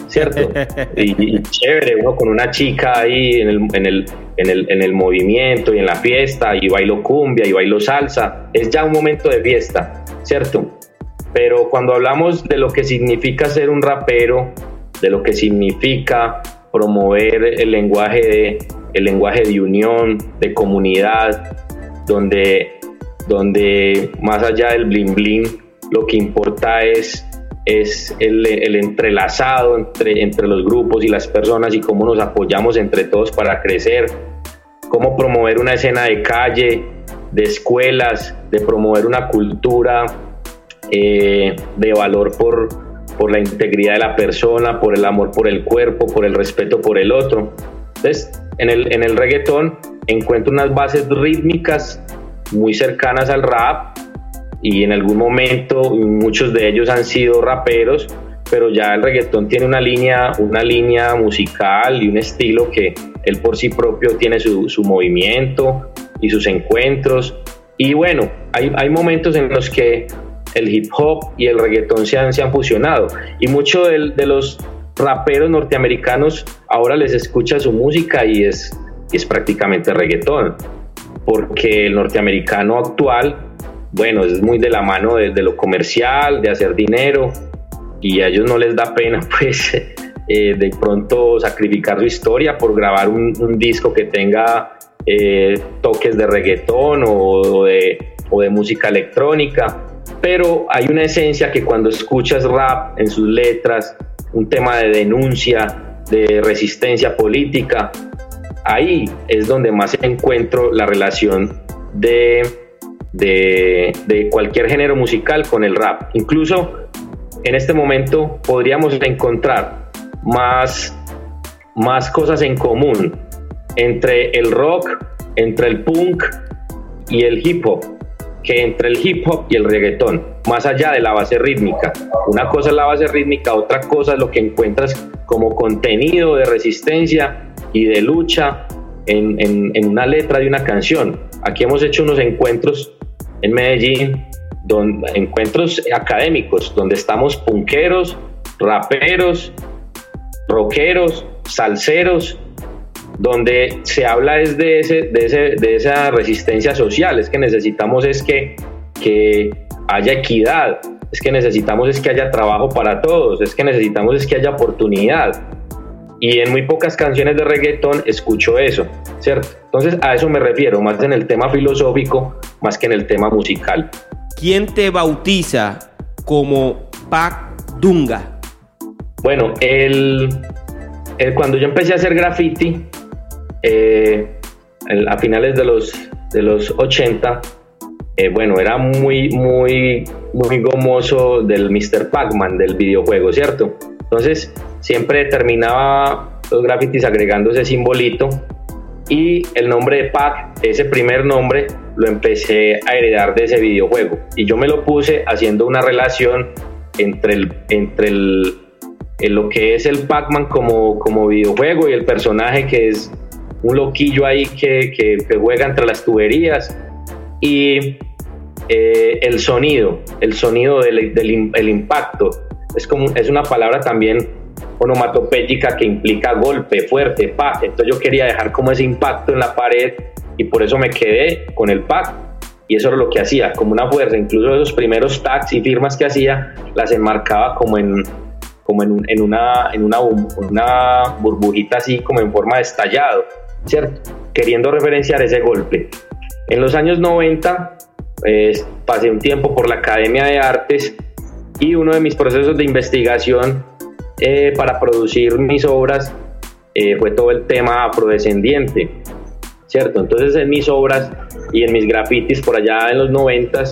¿cierto? Y, chévere, uno con una chica ahí en el, en, el, en, el, en el movimiento y en la fiesta, y bailo cumbia y bailo salsa, es ya un momento de fiesta, ¿cierto? Pero cuando hablamos de lo que significa ser un rapero, de lo que significa promover el lenguaje de, el lenguaje de unión, de comunidad, donde, donde más allá del bling bling, lo que importa es es el, entrelazado entre, entre los grupos y las personas y cómo nos apoyamos entre todos para crecer, cómo promover una escena de calle, de escuelas, de promover una cultura eh, de valor por, por la integridad de la persona, por el amor por el cuerpo, por el respeto por el otro. Entonces, en el, en el reggaetón encuentro unas bases rítmicas muy cercanas al rap, y en algún momento muchos de ellos han sido raperos, pero ya el reggaetón tiene una línea, una línea musical y un estilo que él por sí propio tiene su, su movimiento y sus encuentros. Y bueno, hay, hay, momentos en los que el hip hop y el reggaetón se han, se han fusionado y muchos de, de, los raperos norteamericanos ahora les escucha su música y es, es prácticamente reggaetón, porque el norteamericano actual bueno, es muy de la mano de, lo comercial, de hacer dinero, y a ellos no les da pena, pues, eh, de pronto sacrificar su historia por grabar un, disco que tenga eh, toques de reggaetón o, de, o de música electrónica. Pero hay una esencia que cuando escuchas rap en sus letras, un tema de denuncia, de resistencia política. Ahí es donde más encuentro la relación de, de, cualquier género musical con el rap. Incluso en este momento podríamos encontrar más, más cosas en común entre el rock, entre el punk y el hip hop que entre el hip hop y el reggaetón, más allá de la base rítmica. Una cosa es la base rítmica, otra cosa es lo que encuentras como contenido de resistencia y de lucha en, una letra de una canción. Aquí hemos hecho unos encuentros en Medellín, donde, encuentros académicos, donde estamos punqueros, raperos, rockeros, salseros, donde se habla es de, ese, de, ese, de esa resistencia social, es que necesitamos es que, que haya equidad, es que necesitamos es que haya trabajo para todos, es que necesitamos es que haya oportunidad. Y en muy pocas canciones de reggaetón escucho eso, ¿cierto? Entonces a eso me refiero, más en el tema filosófico, más que en el tema musical. ¿Quién te bautiza como Pac Dunga? Bueno, el, el, cuando yo empecé a hacer graffiti, eh, a finales de los, de los 80, eh, bueno, era muy, muy, muy gomoso del Mr. Pac-Man, del videojuego, ¿cierto? Entonces, siempre terminaba los grafitis agregando ese simbolito y el nombre de Pac, ese primer nombre, lo empecé a heredar de ese videojuego. Y yo me lo puse haciendo una relación entre, el, entre el, lo que es el Pac-Man como, como videojuego y el personaje que es un loquillo ahí que, que, juega entre las tuberías y eh, el sonido, el sonido del, del el impacto. Es, como, es una palabra también onomatopéyica que implica golpe fuerte, pa. Entonces yo quería dejar como ese impacto en la pared y por eso me quedé con el pack. Y eso era lo que hacía, como una fuerza. Incluso esos primeros tags y firmas que hacía, las enmarcaba como en, como en, en, una, en una, una burbujita así, como en forma de estallado. ¿Cierto? Queriendo referenciar ese golpe. En los años 90 pues, pasé un tiempo por la Academia de Artes y uno de mis procesos de investigación eh, para producir mis obras eh, fue todo el tema afrodescendiente, ¿cierto? Entonces en mis obras y en mis grafitis por allá en los 90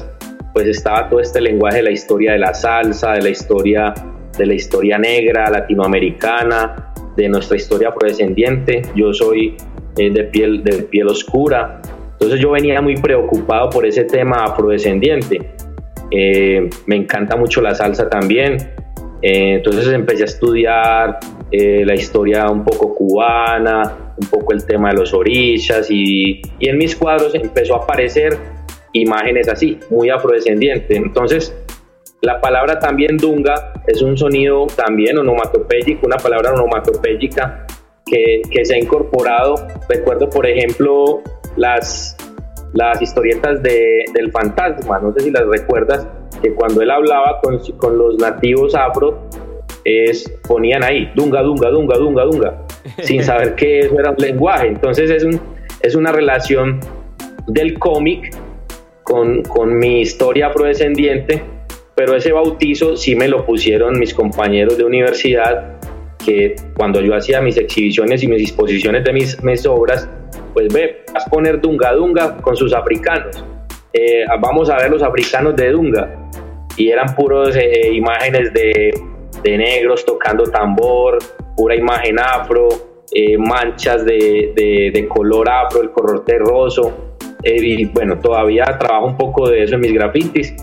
pues estaba todo este lenguaje de la historia de la salsa, de la historia de la historia negra latinoamericana, de nuestra historia afrodescendiente. Yo soy eh, de, piel, de piel oscura. Entonces yo venía muy preocupado por ese tema afrodescendiente. Eh, me encanta mucho la salsa también. Eh, entonces empecé a estudiar la historia un poco cubana, un poco el tema de los orillas y, y en mis cuadros empezó a aparecer imágenes así, muy afrodescendientes. Entonces la palabra también dunga es un sonido también onomatopéyico, una palabra onomatopéyica que, se ha incorporado. Recuerdo, por ejemplo, las, las historietas de, del fantasma, no sé si las recuerdas, que cuando él hablaba con, con los nativos afro, es, ponían ahí, dunga, dunga, dunga, dunga, dunga, sin saber que eso era un lenguaje. Entonces es, un, es una relación del cómic con, con mi historia afrodescendiente, pero ese bautizo sí me lo pusieron mis compañeros de universidad que cuando yo hacía mis exhibiciones y mis exposiciones de mis, mis obras, pues ve, vas a poner Dunga Dunga con sus africanos. Eh, vamos a ver los africanos de Dunga. Y eran puros eh, imágenes de, de, negros tocando tambor, pura imagen afro, eh, manchas de, de, de, color afro, el color terroso. y bueno, todavía trabajo un poco de eso en mis grafitis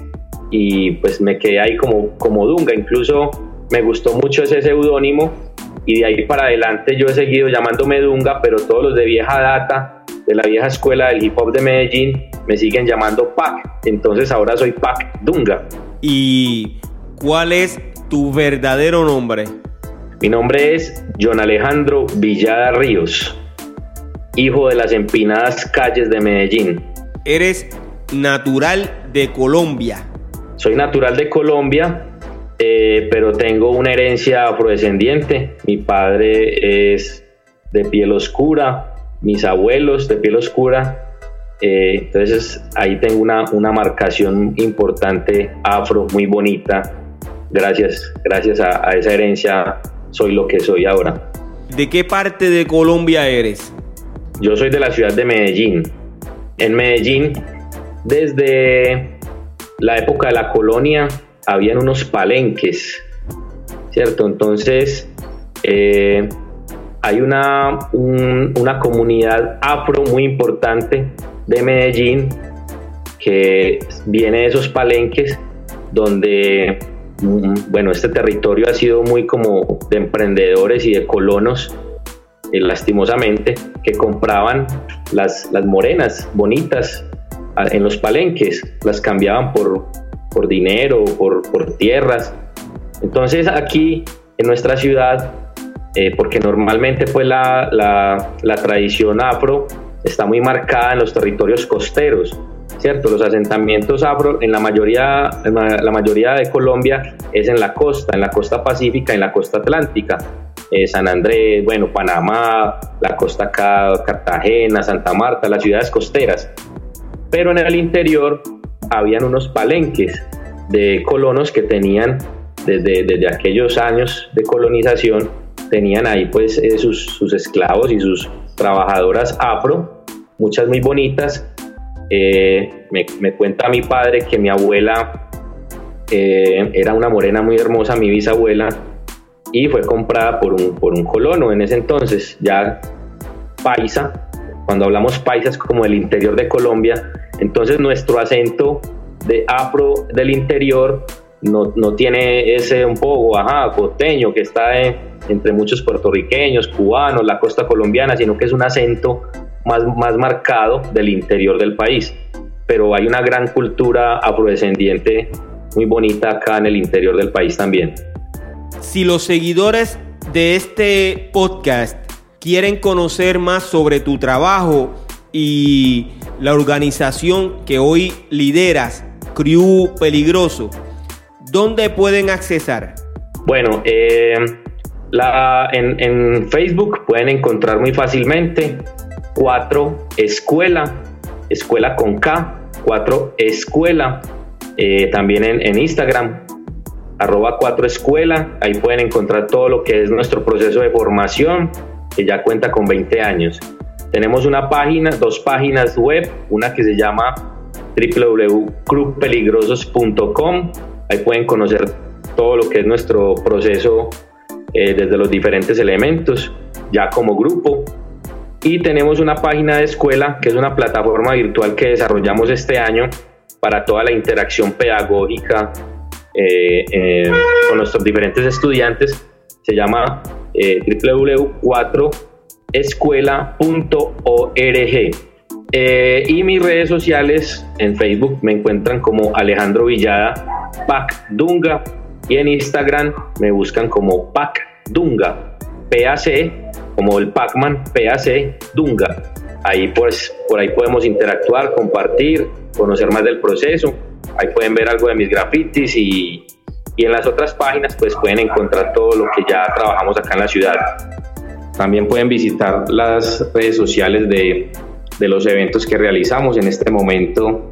y pues me quedé ahí como, como Dunga. Incluso me gustó mucho ese seudónimo y de ahí para adelante yo he seguido llamándome Dunga, pero todos los de vieja data, de la vieja escuela del hip hop de Medellín, me siguen llamando Pac. Entonces ahora soy Pac Dunga. ¿Y cuál es tu verdadero nombre? Mi nombre es John Alejandro Villada Ríos, hijo de las empinadas calles de Medellín. Eres natural de Colombia. Soy natural de Colombia, eh, pero tengo una herencia afrodescendiente. Mi padre es de piel oscura, mis abuelos de piel oscura. Eh, entonces ahí tengo una, una, marcación importante afro, muy bonita. Gracias, gracias a, esa herencia soy lo que soy ahora. ¿De qué parte de Colombia eres? Yo soy de la ciudad de Medellín. En Medellín, desde la época de la colonia, habían unos palenques, ¿cierto? Entonces, eh, hay una, una comunidad afro muy importante de Medellín que viene de esos palenques donde mm, bueno, este territorio ha sido muy como de emprendedores y de colonos, eh, lastimosamente, que compraban las, las morenas bonitas en los palenques, las cambiaban por, por dinero, por, por tierras. Entonces aquí en nuestra ciudad, eh, porque normalmente pues la, la, la tradición afro está muy marcada en los territorios costeros, ¿cierto? Los asentamientos afro en la mayoría, en la mayoría de Colombia es en la costa, en la costa pacífica, en la costa atlántica. Eh, San Andrés, bueno, Panamá, la costa Cartagena, Santa Marta, las ciudades costeras. Pero en el interior habían unos palenques de colonos que tenían desde, desde aquellos años de colonización, tenían ahí pues eh, sus, sus esclavos y sus trabajadoras afro, muchas muy bonitas, eh, me, cuenta mi padre que mi abuela eh, era una morena muy hermosa, mi bisabuela, y fue comprada por un, por un colono en ese entonces, ya paisa. Cuando hablamos paisa es como el interior de Colombia, entonces nuestro acento de afro del interior no, no tiene ese un poco, ajá, costeño que está entre muchos puertorriqueños, cubanos, la costa colombiana, sino que es un acento más, más marcado del interior del país. Pero hay una gran cultura afrodescendiente muy bonita acá en el interior del país también. Si los seguidores de este podcast quieren conocer más sobre tu trabajo y la organización que hoy lideras, Crew Peligroso, ¿dónde pueden accesar? Bueno, eh, la, en, en, Facebook pueden encontrar muy fácilmente 4 Escuela, Escuela con K, 4 Escuela, eh, también en, Instagram, arroba 4 Escuela, ahí pueden encontrar todo lo que es nuestro proceso de formación, que ya cuenta con 20 años. Tenemos una página, dos páginas web, una que se llama www.cruzpeligrosos.com, ahí pueden conocer todo lo que es nuestro proceso eh, desde los diferentes elementos, ya como grupo, y tenemos una página de escuela que es una plataforma virtual que desarrollamos este año para toda la interacción pedagógica eh, eh, con nuestros diferentes estudiantes. Se llama eh, www.4escuela.org. y mis redes sociales en Facebook me encuentran como Alejandro Villada Pac Dunga y en Instagram me buscan como Pac Dunga, PAC como el Pac-Man PAC Dunga. Ahí pues por ahí podemos interactuar, compartir, conocer más del proceso. Ahí pueden ver algo de mis grafitis y, y en las otras páginas pues pueden encontrar todo lo que ya trabajamos acá en la ciudad. También pueden visitar las redes sociales de, de los eventos que realizamos. En este momento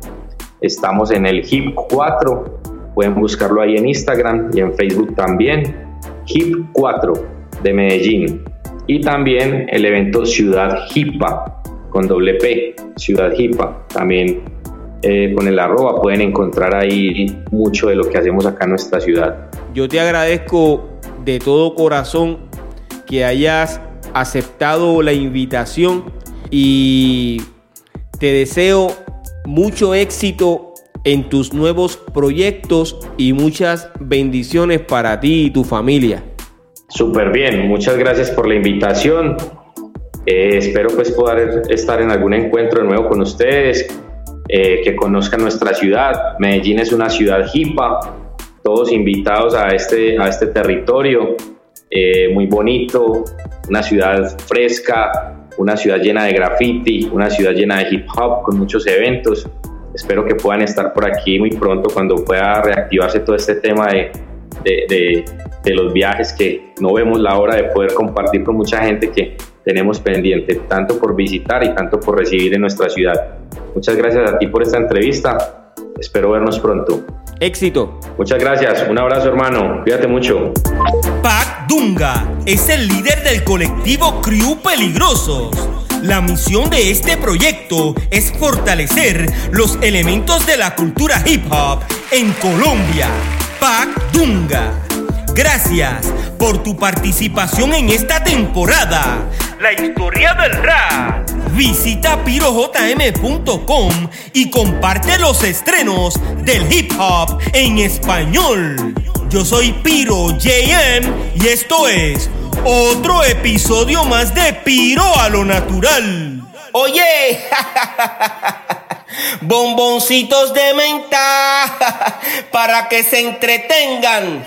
estamos en el HIP 4. Pueden buscarlo ahí en Instagram y en Facebook también. HIP 4 de Medellín y también el evento Ciudad Hipa con doble P, Ciudad Hipa. También eh, con el arroba pueden encontrar ahí mucho de lo que hacemos acá en nuestra ciudad. Yo te agradezco de todo corazón que hayas aceptado la invitación y te deseo mucho éxito en tus nuevos proyectos y muchas bendiciones para ti y tu familia. Súper bien, muchas gracias por la invitación. Eh, espero pues poder estar en algún encuentro nuevo con ustedes, eh, que conozcan nuestra ciudad. Medellín es una ciudad hipa, todos invitados a este, a este territorio, eh, muy bonito, una ciudad fresca, una ciudad llena de graffiti, una ciudad llena de hip hop con muchos eventos. Espero que puedan estar por aquí muy pronto cuando pueda reactivarse todo este tema de, de, de los viajes que no vemos la hora de poder compartir con mucha gente que tenemos pendiente, tanto por visitar y tanto por recibir en nuestra ciudad. Muchas gracias a ti por esta entrevista. Espero vernos pronto. Éxito. Muchas gracias. Un abrazo, hermano. Cuídate mucho. Pac Dunga es el líder del colectivo Crew Peligrosos. La misión de este proyecto es fortalecer los elementos de la cultura hip hop en Colombia. Pac Dunga. Gracias por tu participación en esta temporada. La historia del rap. Visita pirojm.com y comparte los estrenos del hip hop en español. Yo soy Piro JM y esto es otro episodio más de Piro a lo natural. Oye, bomboncitos de menta para que se entretengan.